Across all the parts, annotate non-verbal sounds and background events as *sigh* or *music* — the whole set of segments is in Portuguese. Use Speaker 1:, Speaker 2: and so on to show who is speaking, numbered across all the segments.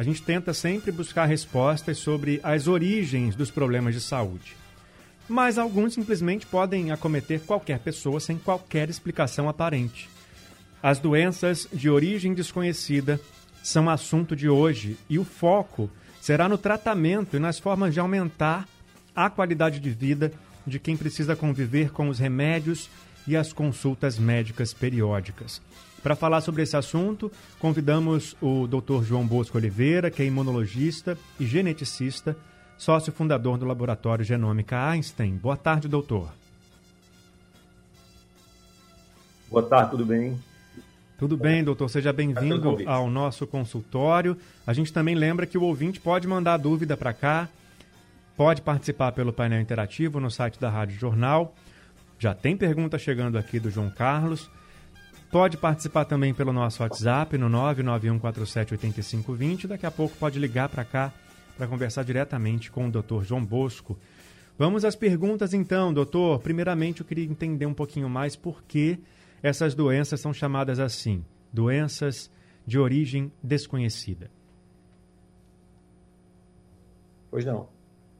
Speaker 1: a gente tenta sempre buscar respostas sobre as origens dos problemas de saúde. Mas alguns simplesmente podem acometer qualquer pessoa sem qualquer explicação aparente. As doenças de origem desconhecida são assunto de hoje e o foco será no tratamento e nas formas de aumentar a qualidade de vida de quem precisa conviver com os remédios e as consultas médicas periódicas. Para falar sobre esse assunto, convidamos o Dr. João Bosco Oliveira, que é imunologista e geneticista, sócio fundador do Laboratório Genômica Einstein. Boa tarde, doutor.
Speaker 2: Boa tarde, tudo bem?
Speaker 1: Tudo bem, doutor. Seja bem-vindo ao nosso consultório. A gente também lembra que o ouvinte pode mandar dúvida para cá, pode participar pelo painel interativo no site da Rádio Jornal. Já tem pergunta chegando aqui do João Carlos. Pode participar também pelo nosso WhatsApp no 991478520. Daqui a pouco pode ligar para cá para conversar diretamente com o Dr. João Bosco. Vamos às perguntas então, doutor. Primeiramente, eu queria entender um pouquinho mais por que essas doenças são chamadas assim, doenças de origem desconhecida.
Speaker 2: Pois não.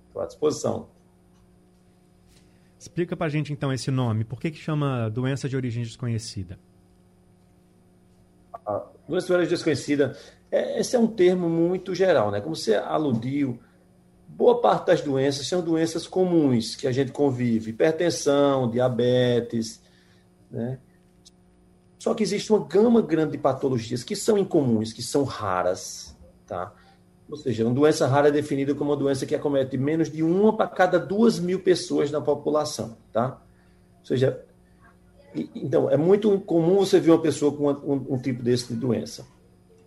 Speaker 2: Estou à disposição.
Speaker 1: Explica para a gente então esse nome. Por que, que chama doença de origem desconhecida?
Speaker 2: A doença desconhecida, é, esse é um termo muito geral, né? Como você aludiu, boa parte das doenças são doenças comuns que a gente convive, hipertensão, diabetes, né? Só que existe uma gama grande de patologias que são incomuns, que são raras, tá? Ou seja, uma doença rara é definida como uma doença que acomete menos de uma para cada duas mil pessoas na população, tá? Ou seja, então, é muito comum você ver uma pessoa com um, um tipo desse de doença.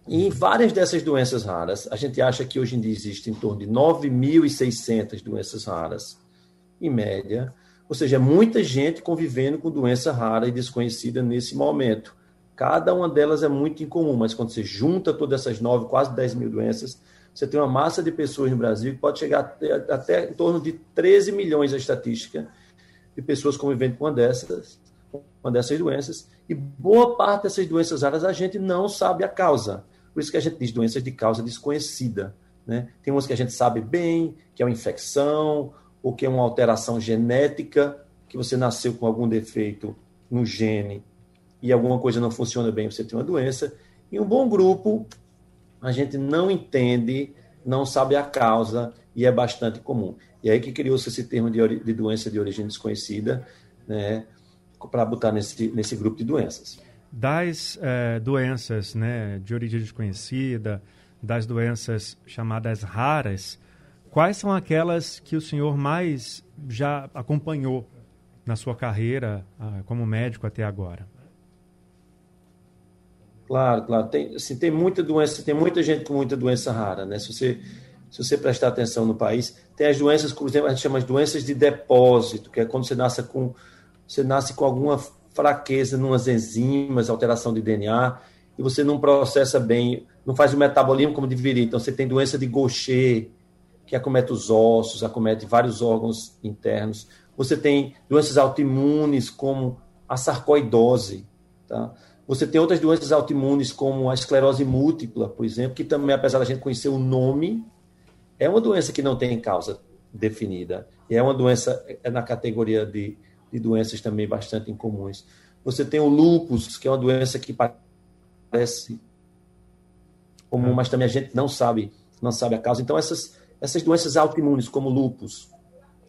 Speaker 2: E em várias dessas doenças raras, a gente acha que hoje em dia existe em torno de 9.600 doenças raras, em média, ou seja, é muita gente convivendo com doença rara e desconhecida nesse momento. Cada uma delas é muito incomum, mas quando você junta todas essas nove, quase 10 mil doenças, você tem uma massa de pessoas no Brasil que pode chegar até, até em torno de 13 milhões a estatística de pessoas convivendo com uma dessas, uma dessas doenças. E boa parte dessas doenças raras a gente não sabe a causa. Por isso que a gente diz doenças de causa desconhecida. Né? Tem umas que a gente sabe bem, que é uma infecção, ou que é uma alteração genética, que você nasceu com algum defeito no gene e alguma coisa não funciona bem, você tem uma doença. E um bom grupo, a gente não entende, não sabe a causa e é bastante comum. E aí que criou-se esse termo de, de, doença de origem desconhecida, né, para botar nesse, nesse grupo de doenças.
Speaker 1: Das é, doenças né, de origem desconhecida, das doenças chamadas raras, Quais são aquelas que o senhor mais já acompanhou na sua carreira ah, como médico até agora?
Speaker 2: Claro, claro. Tem, assim, tem muita doença, tem muita gente com muita doença rara, né? Se você, se você prestar atenção no país, tem as doenças, por exemplo, a gente chama de doenças de depósito, que é quando você nasce com, você nasce com alguma fraqueza nas enzimas, alteração de DNA, e você não processa bem, não faz o metabolismo como deveria. Então, você tem doença de Gaucher, que acomete os ossos, acomete vários órgãos internos. Você tem doenças autoimunes como a sarcoidose, tá? Você tem outras doenças autoimunes como a esclerose múltipla, por exemplo, que também, apesar da gente conhecer o nome, é uma doença que não tem causa definida. E é uma doença é na categoria de, de doenças também bastante incomuns. Você tem o lúpus, que é uma doença que parece comum, é. mas também a gente não sabe, não sabe a causa. Então essas essas doenças autoimunes, como lúpus,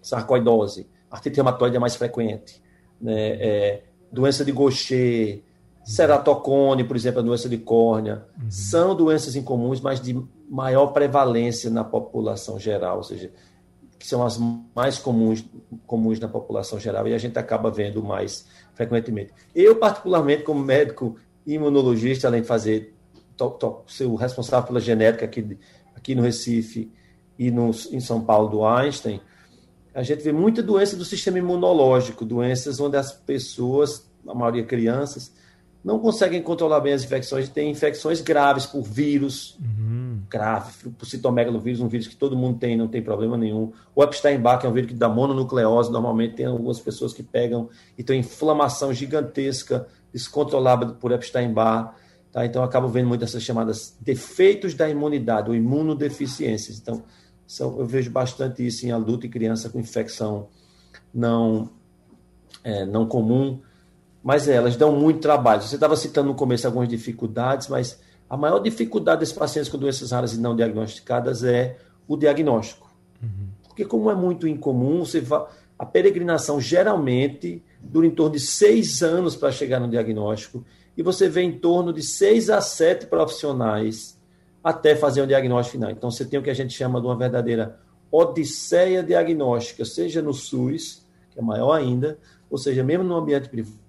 Speaker 2: sarcoidose, artrite reumatoide é mais frequente, né? É, doença de Gaucher, ceratocone, por exemplo, a doença de córnea, uhum. são doenças incomuns, mas de maior prevalência na população geral, ou seja, que são as mais comuns, comuns na população geral e a gente acaba vendo mais frequentemente. Eu, particularmente, como médico imunologista, além de fazer, ser o responsável pela genética aqui, aqui no Recife, e no, em São Paulo do Einstein, a gente vê muita doença do sistema imunológico, doenças onde as pessoas, a maioria crianças, não conseguem controlar bem as infecções, tem infecções graves por vírus, uhum. Grave, por citomegalovírus, um vírus que todo mundo tem, não tem problema nenhum. O Epstein-Barr, que é um vírus que dá mononucleose, normalmente tem algumas pessoas que pegam e tem inflamação gigantesca, descontrolada por Epstein-Barr. Tá? Então, acabo vendo muito essas chamadas defeitos da imunidade, ou imunodeficiências. Então, são, eu vejo bastante isso em adulto e criança com infecção não, é, não comum, mas é, elas dão muito trabalho. Você estava citando no começo algumas dificuldades, mas a maior dificuldade desses pacientes com doenças raras e não diagnosticadas é o diagnóstico. Uhum. Porque, como é muito incomum, você va... a peregrinação geralmente dura em torno de seis anos para chegar no diagnóstico, e você vê em torno de seis a sete profissionais até fazer o diagnóstico final. Então, você tem o que a gente chama de uma verdadeira odisseia diagnóstica, seja no SUS, que é maior ainda, ou seja, mesmo no ambiente privado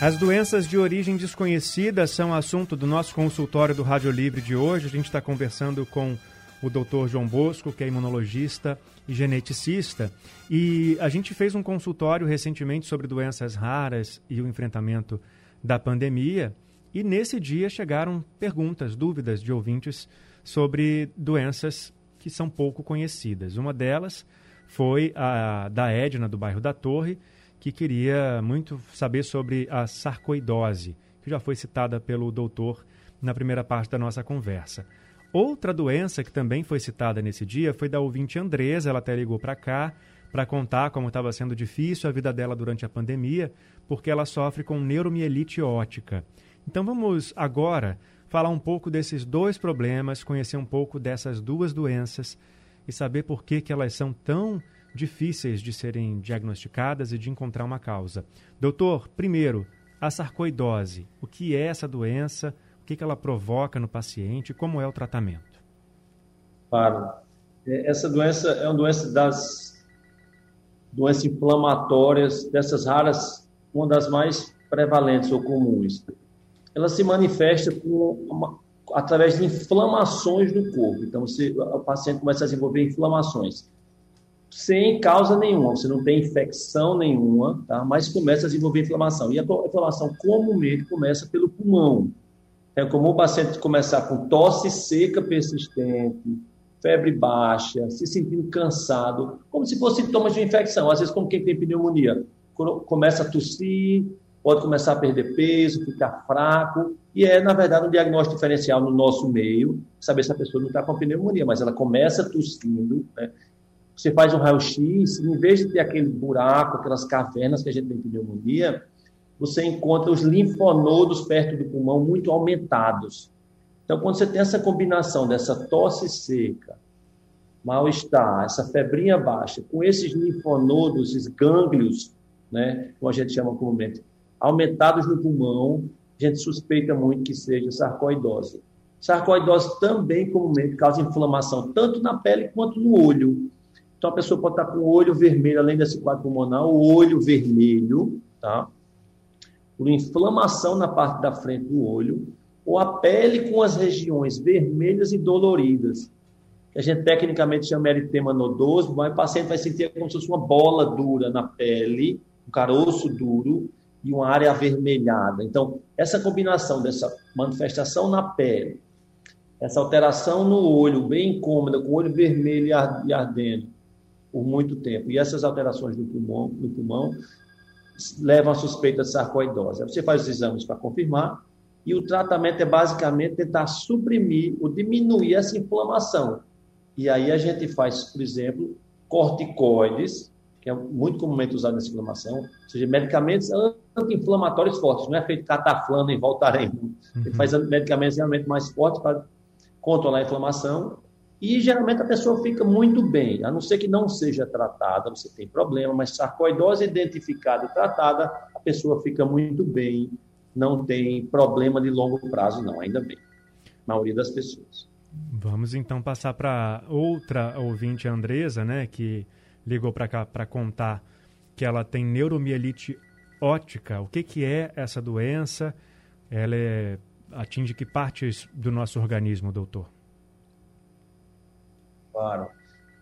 Speaker 1: as doenças de origem desconhecida são assunto do nosso consultório do Rádio Livre de hoje. A gente está conversando com o Dr. João Bosco, que é imunologista e geneticista, e a gente fez um consultório recentemente sobre doenças raras e o enfrentamento da pandemia. E nesse dia chegaram perguntas, dúvidas de ouvintes sobre doenças que são pouco conhecidas. Uma delas foi a da Edna, do bairro da Torre, que queria muito saber sobre a sarcoidose, que já foi citada pelo doutor na primeira parte da nossa conversa. Outra doença que também foi citada nesse dia foi da ouvinte Andresa, ela até ligou para cá para contar como estava sendo difícil a vida dela durante a pandemia, porque ela sofre com neuromielite ótica. Então vamos agora falar um pouco desses dois problemas, conhecer um pouco dessas duas doenças e saber por que, que elas são tão difíceis de serem diagnosticadas e de encontrar uma causa. Doutor, primeiro, a sarcoidose. O que é essa doença? O que ela provoca no paciente? Como é o tratamento?
Speaker 2: Claro. É, essa doença é uma doença das doenças inflamatórias, dessas raras, uma das mais prevalentes ou comuns. Ela se manifesta uma, através de inflamações no corpo. Então, você, o paciente começa a desenvolver inflamações sem causa nenhuma, você não tem infecção nenhuma, tá? mas começa a desenvolver inflamação. E a inflamação comumente começa pelo pulmão. É comum o paciente começar com tosse seca persistente, febre baixa, se sentindo cansado, como se fosse sintomas de infecção. Às vezes, como quem tem pneumonia, começa a tossir, pode começar a perder peso, ficar fraco, e é, na verdade, um diagnóstico diferencial no nosso meio, saber se a pessoa não está com pneumonia, mas ela começa tossindo, né? Você faz um raio-x, em vez de ter aquele buraco, aquelas cavernas que a gente tem em pneumonia, você encontra os linfonodos perto do pulmão muito aumentados. Então, quando você tem essa combinação dessa tosse seca, mal-estar, essa febrinha baixa, com esses linfonodos, esses gânglios, né, como a gente chama comumente, aumentados no pulmão, a gente suspeita muito que seja sarcoidose. Sarcoidose também comumente causa inflamação tanto na pele quanto no olho. Então a pessoa pode estar com o olho vermelho, além desse quadro pulmonar, o olho vermelho, tá? Por inflamação na parte da frente do olho, ou a pele com as regiões vermelhas e doloridas, que a gente tecnicamente chama eritema nodoso, mas o paciente vai sentir como se fosse uma bola dura na pele, um caroço duro e uma área avermelhada. Então, essa combinação dessa manifestação na pele, essa alteração no olho, bem incômoda, com o olho vermelho e ardendo, por muito tempo. E essas alterações no pulmão, no pulmão levam à suspeita de sarcoidose. Você faz os exames para confirmar e o tratamento é basicamente tentar suprimir ou diminuir essa inflamação. E aí a gente faz, por exemplo, corticoides, que é muito comumente usado nessa inflamação, ou seja, medicamentos anti-inflamatórios fortes, não é feito cataflano e voltarem. Uhum. Ele faz medicamentos realmente mais fortes para controlar a inflamação e geralmente a pessoa fica muito bem, a não ser que não seja tratada, você tem problema, mas sarcoidose identificada e tratada, a pessoa fica muito bem, não tem problema de longo prazo, não, ainda bem. A maioria das pessoas.
Speaker 1: Vamos então passar para outra ouvinte, a Andresa, né, que ligou para cá para contar que ela tem neuromielite ótica. O que, que é essa doença? Ela é, atinge que partes do nosso organismo, doutor?
Speaker 2: Claro.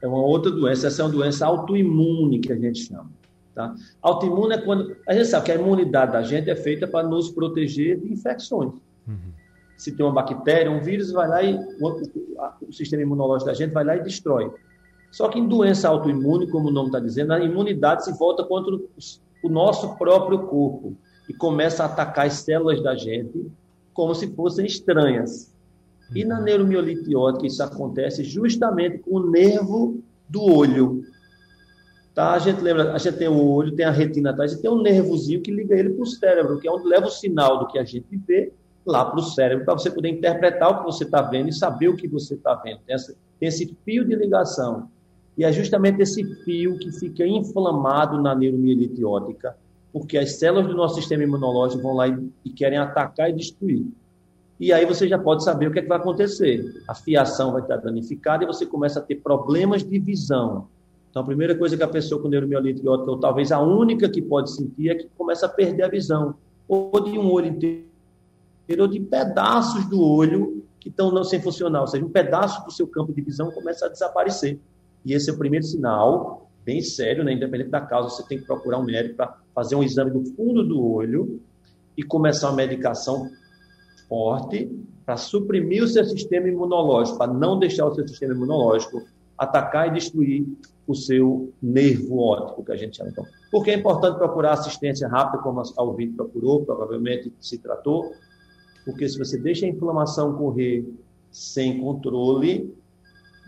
Speaker 2: É uma outra doença, essa é uma doença autoimune que a gente chama. Tá? Autoimune é quando. A gente sabe que a imunidade da gente é feita para nos proteger de infecções. Uhum. Se tem uma bactéria, um vírus, vai lá e o, o, sistema imunológico da gente vai lá e destrói. Só que em doença autoimune, como o nome está dizendo, a imunidade se volta contra o nosso próprio corpo e começa a atacar as células da gente como se fossem estranhas. E na neuromiolite ótica isso acontece justamente com o nervo do olho. Tá? A gente lembra, a gente tem o olho, tem a retina atrás, e tem um nervozinho que liga ele para o cérebro, que é onde leva o sinal do que a gente vê lá para o cérebro, para você poder interpretar o que você está vendo e saber o que você está vendo. Tem, essa, tem esse fio de ligação. E é justamente esse fio que fica inflamado na neuromielite óptica, porque as células do nosso sistema imunológico vão lá e, e querem atacar e destruir. E aí você já pode saber o que, é que vai acontecer. A fiação vai estar danificada e você começa a ter problemas de visão. Então, a primeira coisa que a pessoa com neuromielite óptica, ou talvez a única que pode sentir, é que começa a perder a visão. Ou de um olho inteiro, ou de pedaços do olho que estão não sem funcionar. Ou seja, um pedaço do seu campo de visão começa a desaparecer. E esse é o primeiro sinal, bem sério, né? independente da causa, você tem que procurar um médico para fazer um exame do fundo do olho e começar uma medicação forte para suprimir o seu sistema imunológico, para não deixar o seu sistema imunológico atacar e destruir o seu nervo óptico, que a gente chama. Então, por que é importante procurar assistência rápida, como a ouvinte procurou, provavelmente se tratou? Porque se você deixa a inflamação correr sem controle,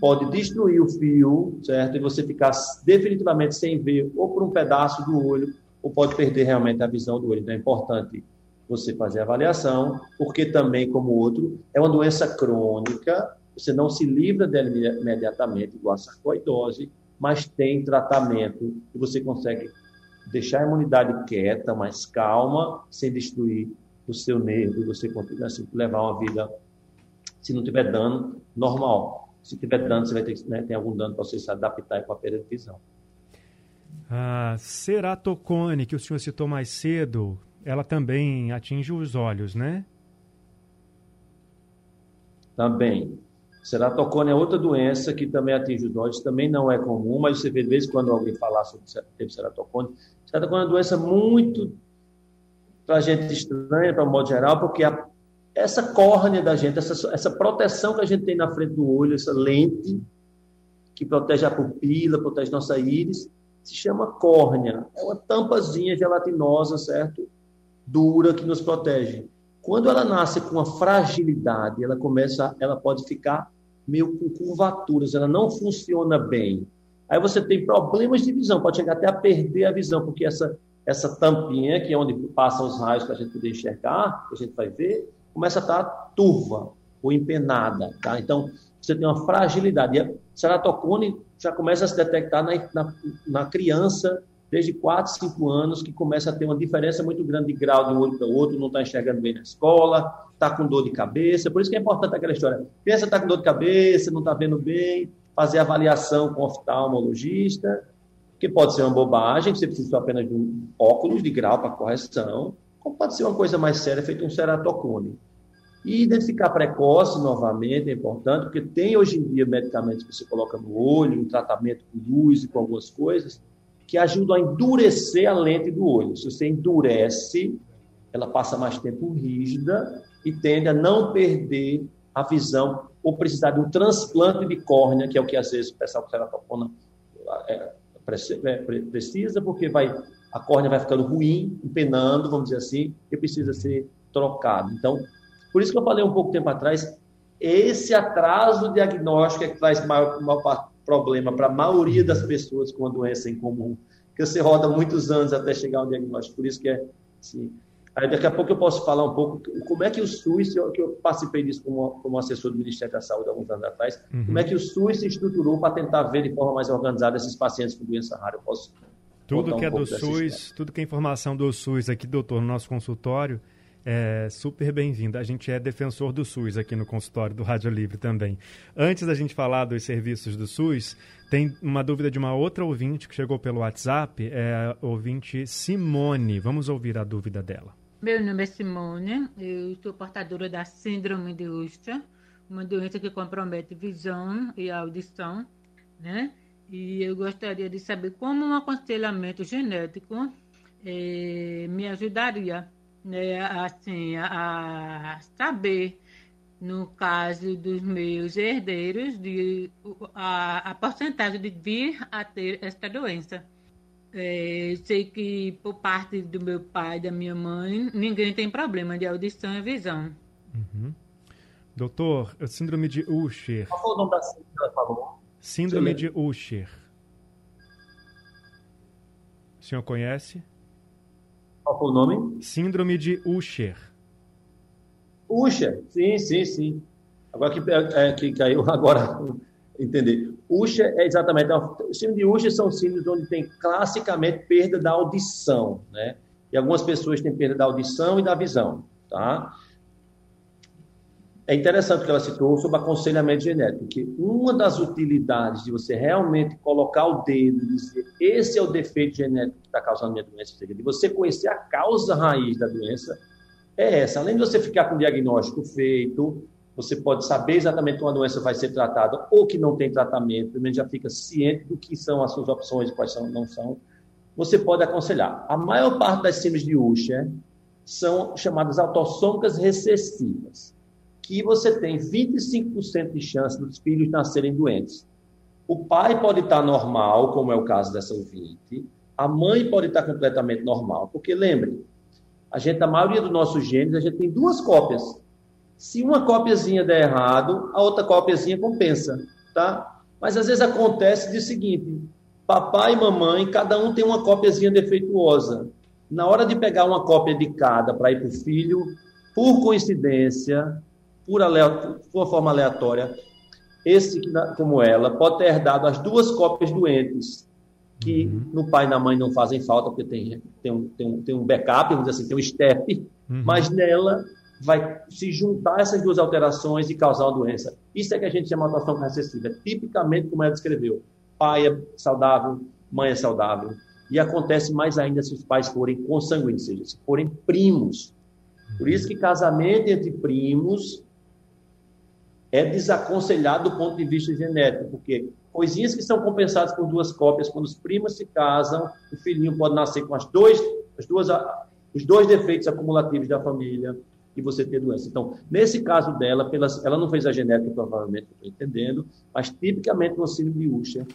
Speaker 2: pode destruir o fio, certo? E você ficar definitivamente sem ver, ou por um pedaço do olho, ou pode perder realmente a visão do olho. Então é importante você fazer avaliação, porque também, como outro, é uma doença crônica, você não se livra dela imediatamente, igual a sarcoidose, mas tem tratamento e você consegue deixar a imunidade quieta, mais calma, sem destruir o seu nervo, e você consegue assim, levar uma vida, se não tiver dano, normal. Se tiver dano, você vai ter né, tem algum dano para você se adaptar com a perda de visão.
Speaker 1: A ceratocone, que o senhor citou mais cedo, ela também atinge os olhos, né?
Speaker 2: Também. Ceratocone é outra doença que também atinge os olhos, também não é comum, mas você vê de vez quando alguém falar sobre teve ceratocone. Ceratocone é uma doença muito para a gente estranha, para o modo geral, porque a essa córnea da gente, essa, essa proteção que a gente tem na frente do olho, essa lente que protege a pupila, protege nossa íris, se chama córnea. É uma tampazinha gelatinosa, certo? Dura que nos protege. Quando ela nasce com uma fragilidade, ela começa, ela pode ficar meio com curvaturas, ela não funciona bem. Aí você tem problemas de visão, pode chegar até a perder a visão, porque essa essa tampinha, que é onde passam os raios para a gente poder enxergar, que a gente vai ver, começa a estar turva ou empenada. Tá? Então, você tem uma fragilidade. E a ceratocone já começa a se detectar na, na, na, criança desde 4, 5 anos, que começa a ter uma diferença muito grande de grau de um olho para o outro, não está enxergando bem na escola, está com dor de cabeça. Por isso que é importante aquela história. Pensa está com dor de cabeça, não está vendo bem, fazer avaliação com oftalmologista, que pode ser uma bobagem, você precisa apenas de um óculos de grau para correção, como pode ser uma coisa mais séria, feito um ceratocone. E identificar precoce, novamente, é importante, porque tem hoje em dia medicamentos que você coloca no olho, um tratamento com luz e com algumas coisas, que ajudam a endurecer a lente do olho. Se você endurece, ela passa mais tempo rígida e tende a não perder a visão ou precisar de um transplante de córnea, que é o que às vezes o pessoal com ceratocona é, é, precisa, porque vai a córnea vai ficando ruim, empenando, vamos dizer assim, e precisa ser trocado. Então, por isso que eu falei um pouco tempo atrás, esse atraso diagnóstico é que traz maior, maior problema para a maioria das pessoas com a doença em comum, que você roda muitos anos até chegar ao diagnóstico. Por isso que é assim. Aí daqui a pouco eu posso falar um pouco como é que o SUS, que eu participei disso como, como assessor do Ministério da Saúde alguns anos atrás, uhum. como é que o SUS se estruturou para tentar ver de forma mais organizada esses pacientes com doença rara. Eu posso
Speaker 1: tudo que um é do SUS, tudo que é informação do SUS aqui, doutor, no nosso consultório, é super bem-vindo. A gente é defensor do SUS aqui no consultório do Rádio Livre também. Antes da gente falar dos serviços do SUS, tem uma dúvida de uma outra ouvinte que chegou pelo WhatsApp, é a ouvinte Simone. Vamos ouvir a dúvida dela.
Speaker 3: Meu nome é Simone, eu sou portadora da síndrome de Ustra, uma doença que compromete visão e audição, né? E eu gostaria de saber como um aconselhamento genético eh, me ajudaria, né, assim, a, a saber no caso dos meus herdeiros, de, a, a porcentagem de vir a ter esta doença. É, sei que por parte do meu pai e da minha mãe, ninguém tem problema de audição e visão.
Speaker 1: Uhum. Doutor, síndrome de Usher.
Speaker 2: Qual foi o nome da síndrome que ela falou?
Speaker 1: Síndrome de Usher. O senhor conhece?
Speaker 2: Qual foi o nome?
Speaker 1: Síndrome de Usher.
Speaker 2: Usher, sim, sim, sim. Agora que, é, que caiu, *laughs* agora entender. Usher é exatamente. Os síndromes de Usher são síndromes onde tem classicamente perda da audição, né? E algumas pessoas têm perda da audição e da visão, tá? É interessante que ela citou sobre aconselhamento genético, que uma das utilidades de você realmente colocar o dedo e dizer esse é o defeito genético que está causando minha doença, de você conhecer a causa raiz da doença, é essa. Além de você ficar com o diagnóstico feito, você pode saber exatamente como a doença vai ser tratada ou que não tem tratamento, pelo menos já fica ciente do que são as suas opções e quais são, não são. Você pode aconselhar. A maior parte das síndromes de Usher são chamadas autossômicas recessivas, que você tem 25% de chance dos filhos nascerem doentes. O pai pode estar normal, como é o caso dessa ouvinte, a mãe pode estar completamente normal, porque lembre, a gente, a maioria dos nossos genes, a gente tem duas cópias. Se uma cópiazinha der errado, a outra cópiazinha compensa, tá? Mas às vezes acontece de seguinte: papai e mamãe, cada um tem uma cópiazinha defeituosa. Na hora de pegar uma cópia de cada para ir para o filho, por coincidência, por, aleatório, por uma forma aleatória, esse, como ela, pode ter herdado as duas cópias doentes que uhum. no pai e na mãe não fazem falta, porque tem, tem, um, tem, um, tem um backup, vamos dizer assim, tem um step, uhum. mas nela vai se juntar essas duas alterações e causar uma doença. Isso é que a gente chama de atuação recessiva. Tipicamente como ela descreveu. Pai é saudável, mãe é saudável. E acontece mais ainda se os pais forem consanguíneos, ou seja, se forem primos. Por isso que casamento entre primos é desaconselhado do ponto de vista genético, porque coisinhas que são compensadas por duas cópias. Quando os primos se casam, o filhinho pode nascer com as, dois, as duas, os dois defeitos acumulativos da família e você ter doença. Então, nesse caso dela, pelas, ela não fez a genética, provavelmente, estou entendendo, mas tipicamente no síndrome de Usher,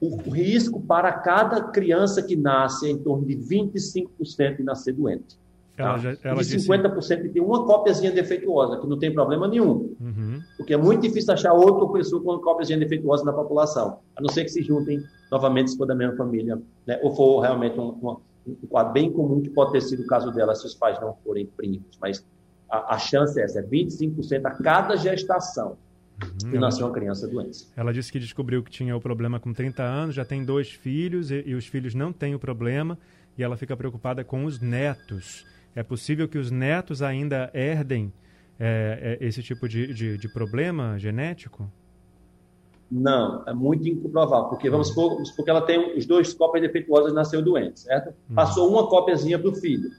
Speaker 2: o risco para cada criança que nasce é em torno de 25% de nascer doente. Ela, tá? já, ela e 50% disse... tem uma cópiazinha defeituosa, que não tem problema nenhum. Uhum. Porque é muito difícil achar outra pessoa com cópiazinha defeituosa na população, a não ser que se juntem novamente se for da mesma família, né? ou for realmente um, um, um, quadro bem comum, que pode ter sido o caso dela se os pais não forem primos. Mas a, a chance é essa, é 25% a cada gestação. Uhum, e nasceu uma criança doente.
Speaker 1: Ela disse que descobriu que tinha o problema com 30 anos, já tem dois filhos e, e os filhos não têm o problema e ela fica preocupada com os netos. É possível que os netos ainda herdem é, é, esse tipo de, de, de, problema genético?
Speaker 2: Não, é muito improvável, porque vamos supor, vamos supor que ela tem os dois cópias defeituosas nasceu doente, certo? Hum. Passou uma cópiazinha para o filho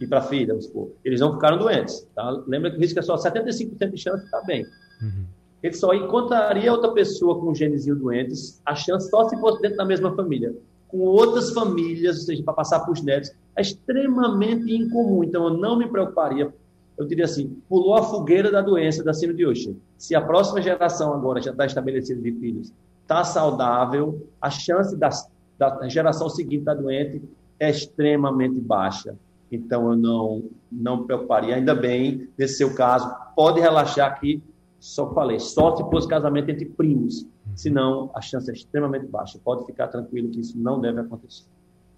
Speaker 2: e para a filha, vamos supor. Eles não ficaram doentes, tá? Lembra que o risco é só 75% de chance de estar bem. Uhum. Ele só encontraria outra pessoa com um genezinho doentes, a chance só se fosse dentro da mesma família com outras famílias, ou seja, para passar para os netos, é extremamente incomum. Então, eu não me preocuparia. Eu diria assim: pulou a fogueira da doença da síndrome de Usher. Se a próxima geração agora já está estabelecida de filhos, está saudável, a chance das, da geração seguinte estar tá doente é extremamente baixa. Então, eu não, não me preocuparia. Ainda bem, nesse seu caso, pode relaxar que, só falei, só se fosse casamento entre primos senão a chance é extremamente baixa. Pode ficar tranquilo que isso não deve acontecer.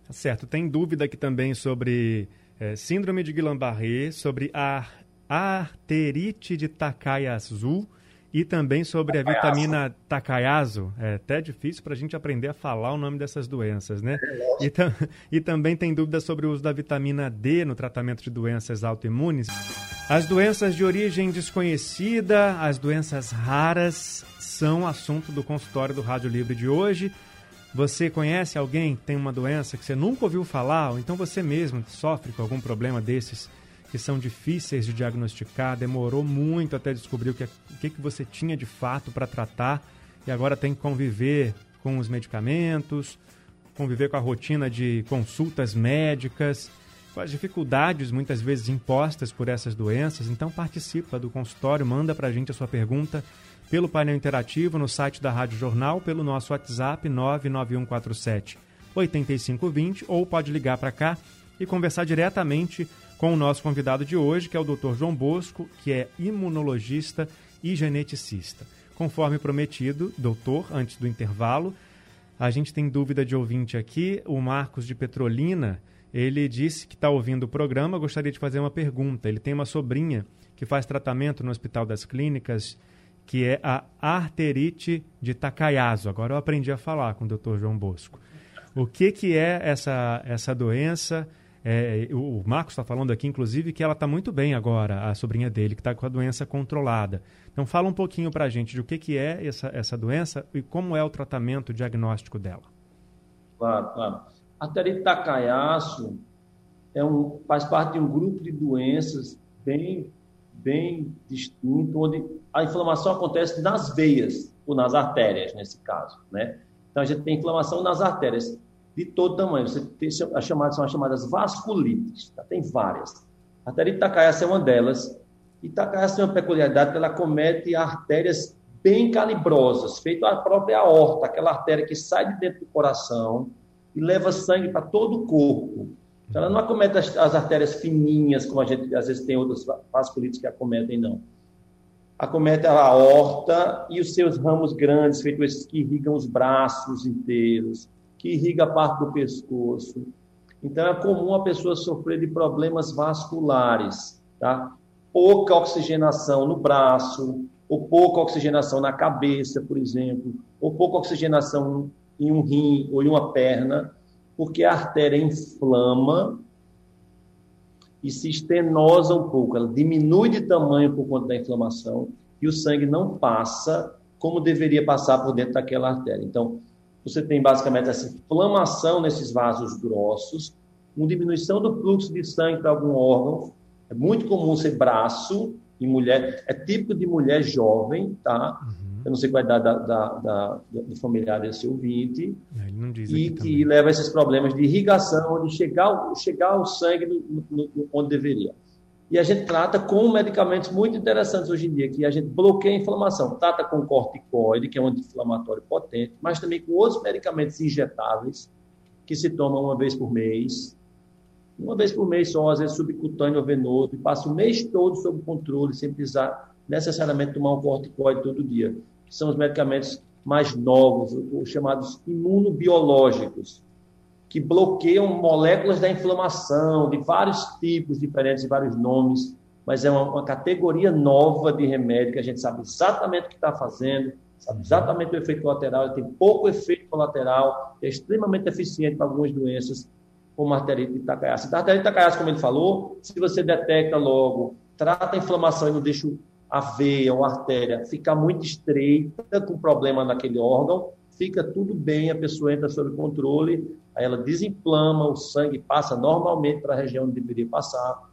Speaker 1: Tá certo. Tem dúvida aqui também sobre é, síndrome de Guillain-Barré, sobre a arterite de Takayasu e também sobre Takayasu. a vitamina Takayasu. É até difícil para a gente aprender a falar o nome dessas doenças, né? É, e, tam e também tem dúvida sobre o uso da vitamina D no tratamento de doenças autoimunes. As doenças de origem desconhecida, as doenças raras, são assunto do consultório do Rádio Livre de hoje. Você conhece alguém que tem uma doença que você nunca ouviu falar, ou então você mesmo sofre com algum problema desses que são difíceis de diagnosticar, demorou muito até descobrir o que, o que, que você tinha de fato para tratar e agora tem que conviver com os medicamentos, conviver com a rotina de consultas médicas, com as dificuldades muitas vezes impostas por essas doenças. Então participa do consultório, manda para a gente a sua pergunta pelo painel interativo no site da Rádio Jornal, pelo nosso WhatsApp 99147 8520 ou pode ligar para cá e conversar diretamente com o nosso convidado de hoje, que é o Dr. João Bosco, que é imunologista e geneticista. Conforme prometido, doutor, antes do intervalo, a gente tem dúvida de ouvinte aqui, o Marcos de Petrolina, ele disse que está ouvindo o programa, gostaria de fazer uma pergunta. Ele tem uma sobrinha que faz tratamento no Hospital das Clínicas que é a arterite de Takayasu. Agora eu aprendi a falar com o Dr. João Bosco. O que, que é essa, essa doença? É, o Marcos está falando aqui, inclusive, que ela está muito bem agora, a sobrinha dele, que está com a doença controlada. Então, fala um pouquinho para a gente de o que, que é essa, essa doença e como é o tratamento o diagnóstico dela.
Speaker 2: Claro, claro. A arterite Takayasu é um, faz parte de um grupo de doenças bem bem distinto, onde a inflamação acontece nas veias ou nas artérias, nesse caso, né? Então, a gente tem inflamação nas artérias de todo tamanho. Você tem são as chamadas vasculites, tá? tem várias. A artéria Itacaiaça é uma delas. Itacaiaça tem uma peculiaridade que ela comete artérias bem calibrosas, feito a própria aorta, aquela artéria que sai de dentro do coração e leva sangue para todo o corpo. Então, ela não acomete as, as, artérias fininhas, como a gente às vezes tem outras vasculites que acometem, não. Acomete a aorta e os seus ramos grandes, feitos esses que irrigam os braços inteiros, que irriga a parte do pescoço. Então, é comum a pessoa sofrer de problemas vasculares, tá? Pouca oxigenação no braço, ou pouca oxigenação na cabeça, por exemplo, ou pouca oxigenação em um rim ou em uma perna porque a artéria inflama e se estenosa um pouco, ela diminui de tamanho por conta da inflamação e o sangue não passa como deveria passar por dentro daquela artéria. Então, você tem basicamente essa inflamação nesses vasos grossos, uma diminuição do fluxo de sangue para algum órgão. É muito comum ser braço em mulher, é típico de mulher jovem, tá? Uhum eu não sei qual é da, da, da, do familiar desse ouvinte,
Speaker 1: é,
Speaker 2: e que também. leva a esses problemas de irrigação, de chegar, chegar o sangue no, no, no, onde deveria. E a gente trata com medicamentos muito interessantes hoje em dia, que a gente bloqueia a inflamação. Trata com corticoide, que é um anti-inflamatório potente, mas também com outros medicamentos injetáveis, que se tomam uma vez por mês, uma vez por mês só, às vezes subcutâneo ou venoso, e passa o mês todo sob controle, sem precisar necessariamente tomar um corticoide todo dia que são os medicamentos mais novos, os chamados imunobiológicos, que bloqueiam moléculas da inflamação de vários tipos diferentes, de vários nomes, mas é uma, uma categoria nova de remédio que a gente sabe exatamente o que está fazendo, sabe exatamente o efeito colateral, ele tem pouco efeito colateral, é extremamente eficiente para algumas doenças, como a arterite de Takayama. A arterite de Takayama, como ele falou, se você detecta logo, trata a inflamação e não deixa a veia ou a artéria ficar muito estreita, com problema naquele órgão, fica tudo bem, a pessoa entra sob controle, aí ela desinflama, o sangue passa normalmente para a região onde deveria passar,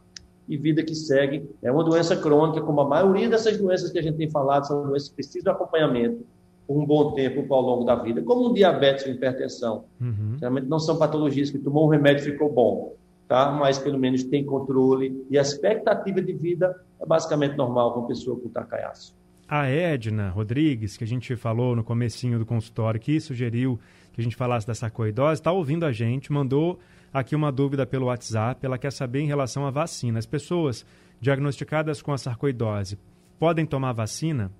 Speaker 2: e vida que segue. É uma doença crônica, como a maioria dessas doenças que a gente tem falado, são doenças que precisam de acompanhamento por um bom tempo ao longo da vida, como o diabetes ou hipertensão. Uhum. Geralmente não são patologias que tomou um remédio e ficou bom tá? mas pelo menos tem controle e a expectativa de vida é basicamente normal com a pessoa com Takayasu.
Speaker 1: A Edna Rodrigues, que a gente falou no comecinho do consultório, que sugeriu que a gente falasse da sarcoidose, está ouvindo a gente, mandou aqui uma dúvida pelo WhatsApp, ela quer saber em relação à vacina. As pessoas diagnosticadas com a sarcoidose podem tomar vacina?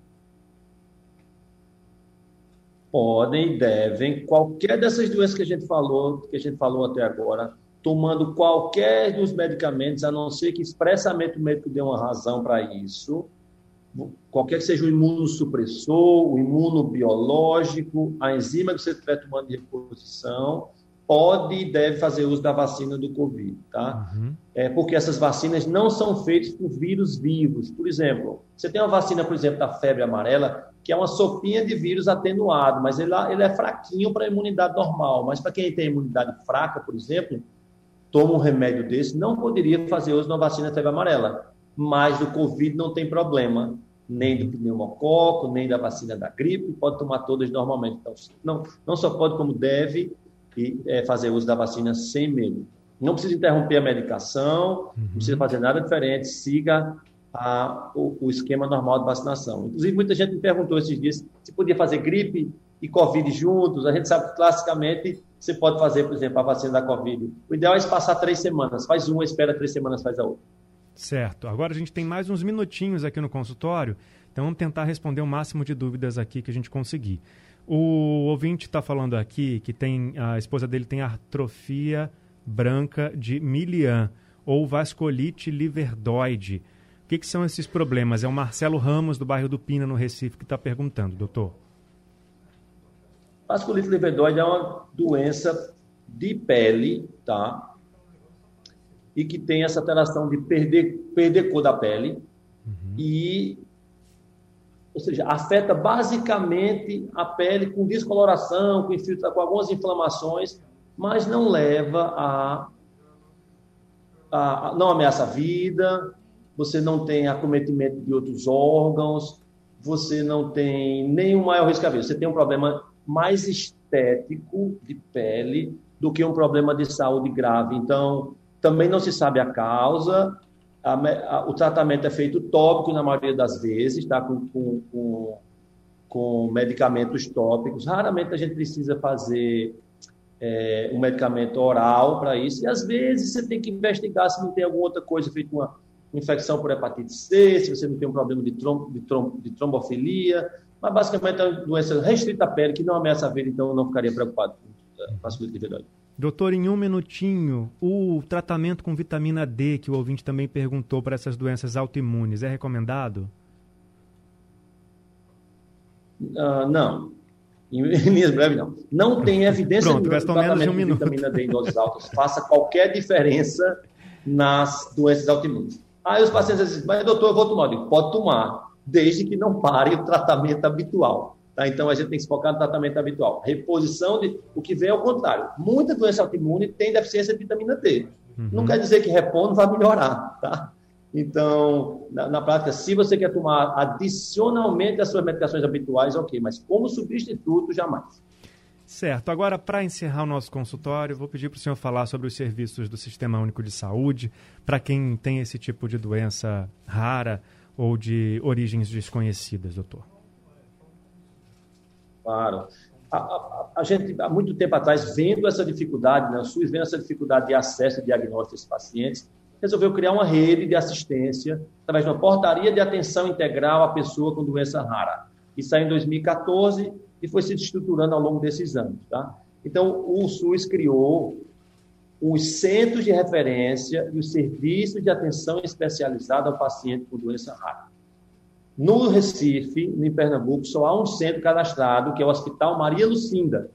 Speaker 2: Podem e devem. Qualquer dessas doenças que a gente falou, que a gente falou até agora, tomando qualquer dos medicamentos, a não ser que expressamente o médico dê uma razão para isso, qualquer que seja o imunossupressor, o imunobiológico, a enzima que você estiver tomando de reposição, pode e deve fazer uso da vacina do Covid, tá? Uhum. É porque essas vacinas não são feitas por vírus vivos. Por exemplo, você tem uma vacina, por exemplo, da febre amarela, que é uma sopinha de vírus atenuado, mas ele, ele é fraquinho para a imunidade normal. Mas para quem tem imunidade fraca, por exemplo, toma um remédio desse, não poderia fazer uso de uma vacina febre amarela. Mas do Covid não tem problema, nem do pneumococo, nem da vacina da gripe, pode tomar todas normalmente. Então, não, não só pode, como deve, e, é, fazer uso da vacina sem medo. Não precisa interromper a medicação, uhum. não precisa fazer nada diferente, siga a, o, o, esquema normal de vacinação. Inclusive, muita gente me perguntou esses dias se podia fazer gripe e Covid juntos. A gente sabe que, classicamente, você pode fazer, por exemplo, a vacina da Covid. O ideal é passar três semanas. Faz uma, espera três semanas, faz a outra.
Speaker 1: Certo. Agora a gente tem mais uns minutinhos aqui no consultório, então vamos tentar responder o máximo de dúvidas aqui que a gente conseguir. O ouvinte está falando aqui que tem a esposa dele tem atrofia branca de Milian ou vasculite liverdoide. O que, que são esses problemas? É o Marcelo Ramos, do bairro do Pina, no Recife, que está perguntando, doutor.
Speaker 2: Vasculite liverdoide é uma doença de pele, tá? E que tem essa alteração de perder, perder cor da pele uhum. e ou seja, afeta basicamente a pele com descoloração, com, infiltra, com algumas inflamações, mas não leva a, a, a, não ameaça a vida, você não tem acometimento de outros órgãos, você não tem nenhum maior risco a vida. Você tem um problema mais estético de pele do que um problema de saúde grave. Então, também não se sabe a causa, a, a, o tratamento é feito tópico na maioria das vezes, tá? Com, com, com, com medicamentos tópicos. Raramente a gente precisa fazer é, um medicamento oral para isso. E às vezes você tem que investigar se não tem alguma outra coisa, feito uma infecção por hepatite C, se você não tem um problema de, trom, de, trom, de trombofilia. Mas basicamente é uma doença restrita à pele que não ameaça a vida, então eu não ficaria preocupado com a vasculite de
Speaker 1: Doutor, em um minutinho, o tratamento com vitamina D, que o ouvinte também perguntou para essas doenças autoimunes, é recomendado?
Speaker 2: Uh, não. *laughs* Em linhas breves, não. Não tem evidência
Speaker 1: Pronto, nenhuma que o tratamento um de
Speaker 2: vitamina D em doses altas faça qualquer diferença nas doenças autoimunes. Aí os pacientes dizem, mas doutor, eu vou tomar. Eu digo, pode tomar, desde que não pare o tratamento habitual. Tá? Então, a gente tem que se focar no tratamento habitual. Reposição de. O que vem é o contrário. Muita doença autoimune tem deficiência de vitamina D. Uhum. Não quer dizer que repondo vai melhorar. Tá? Então, na, na, prática, se você quer tomar adicionalmente as suas medicações habituais, ok, mas como substituto, jamais.
Speaker 1: Certo. Agora, para encerrar o nosso consultório, vou pedir para o senhor falar sobre os serviços do Sistema Único de Saúde para quem tem esse tipo de doença rara ou de origens desconhecidas, doutor.
Speaker 2: Claro. A, a, a, gente, há muito tempo atrás, vendo essa dificuldade, né, o SUS vendo essa dificuldade de acesso e diagnóstico desses pacientes, resolveu criar uma rede de assistência através de uma portaria de atenção integral à pessoa com doença rara. Isso saiu em 2014 e foi se estruturando ao longo desses anos. Tá? Então, o SUS criou os centros de referência e os serviços de atenção especializada ao paciente com doença rara. No Recife, em Pernambuco, só há um centro cadastrado, que é o Hospital Maria Lucinda,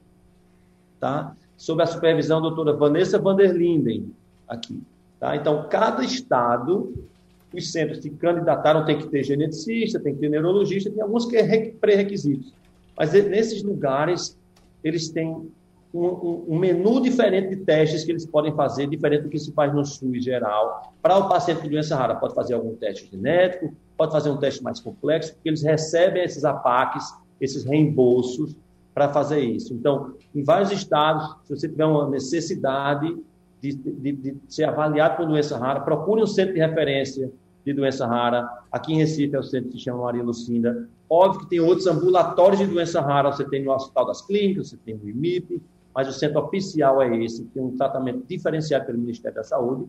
Speaker 2: tá? sob a supervisão da doutora Vanessa Vanderlinden, aqui. Tá? Então, cada estado, os centros se candidataram, tem que ter geneticista, tem que ter neurologista, tem alguns que é pré-requisitos. Mas nesses lugares, eles têm um, um, um, menu diferente de testes que eles podem fazer, diferente do que se faz no SUS geral. Para o paciente com doença rara, pode fazer algum teste genético, pode fazer um teste mais complexo, porque eles recebem esses APACs, esses reembolsos, para fazer isso. Então, em vários estados, se você tiver uma necessidade de, de, de ser avaliado por doença rara, procure um centro de referência de doença rara. Aqui em Recife é o centro que se chama Maria Lucinda. Óbvio que tem outros ambulatórios de doença rara, você tem no Hospital das Clínicas, você tem no IMIP, mas o centro oficial é esse, tem um tratamento diferenciado pelo Ministério da Saúde.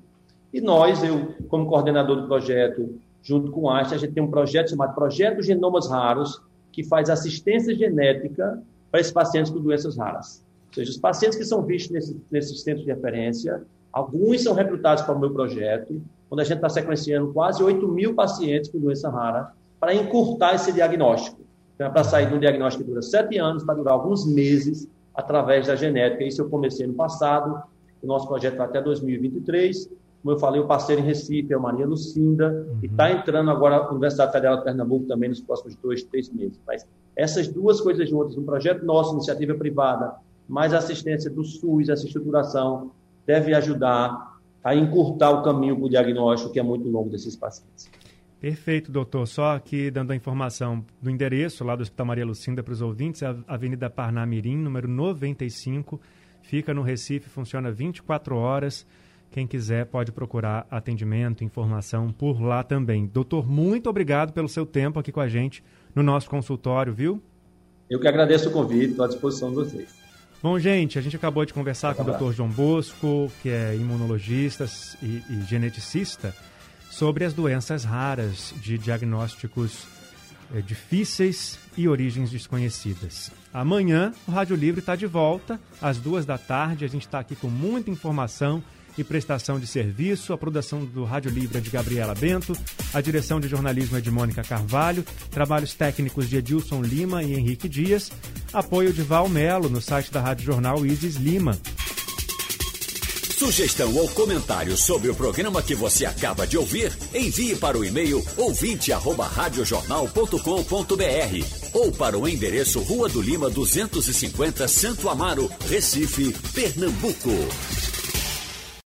Speaker 2: E nós, eu, como coordenador do projeto, junto com a Einstein, a gente tem um projeto chamado Projeto Genomas Raros, que faz assistência genética para esses pacientes com doenças raras. Ou seja, os pacientes que são vistos nesses, nesses centros de referência, alguns são recrutados para o meu projeto, onde a gente está sequenciando quase 8 mil pacientes com doença rara, para encurtar esse diagnóstico. Então, é para sair de um diagnóstico que dura sete anos, para durar alguns meses, através da genética. Isso eu comecei no passado, o nosso projeto vai até 2023. Como eu falei, o parceiro em Recife é o Maria Lucinda, uhum. e está entrando agora a Universidade Federal de Pernambuco também nos próximos dois, três meses. Mas essas duas coisas juntas, um projeto nosso, iniciativa privada, mais assistência do SUS, essa estruturação, deve ajudar a encurtar o caminho para o diagnóstico, que é muito longo desses pacientes.
Speaker 1: Perfeito, doutor. Só aqui dando a informação do endereço lá do Hospital Maria Lucinda para os ouvintes, é a Avenida Parnamirim, número 95, fica no Recife, funciona 24 horas. Quem quiser pode procurar atendimento, informação por lá também. Doutor, muito obrigado pelo seu tempo aqui com a gente no nosso consultório, viu?
Speaker 2: Eu que agradeço o convite, estou à disposição de vocês.
Speaker 1: Bom, gente, a gente acabou de conversar com o Dr. João Bosco, que é imunologista e, e geneticista, sobre as doenças raras de diagnósticos é, difíceis e origens desconhecidas. Amanhã o Rádio Livre está de volta às duas da tarde. A gente está aqui com muita informação e prestação de serviço. A produção do Rádio Livre é de Gabriela Bento, a direção de jornalismo é de Mônica Carvalho, trabalhos técnicos de Edilson Lima e Henrique Dias, apoio de Val Melo no site da Rádio Jornal Isis Lima.
Speaker 4: Sugestão ou comentário sobre o programa que você acaba de ouvir, envie para o e-mail ouvinte@radiojornal.com.br ou para o endereço Rua do Lima 250, Santo Amaro, Recife, Pernambuco.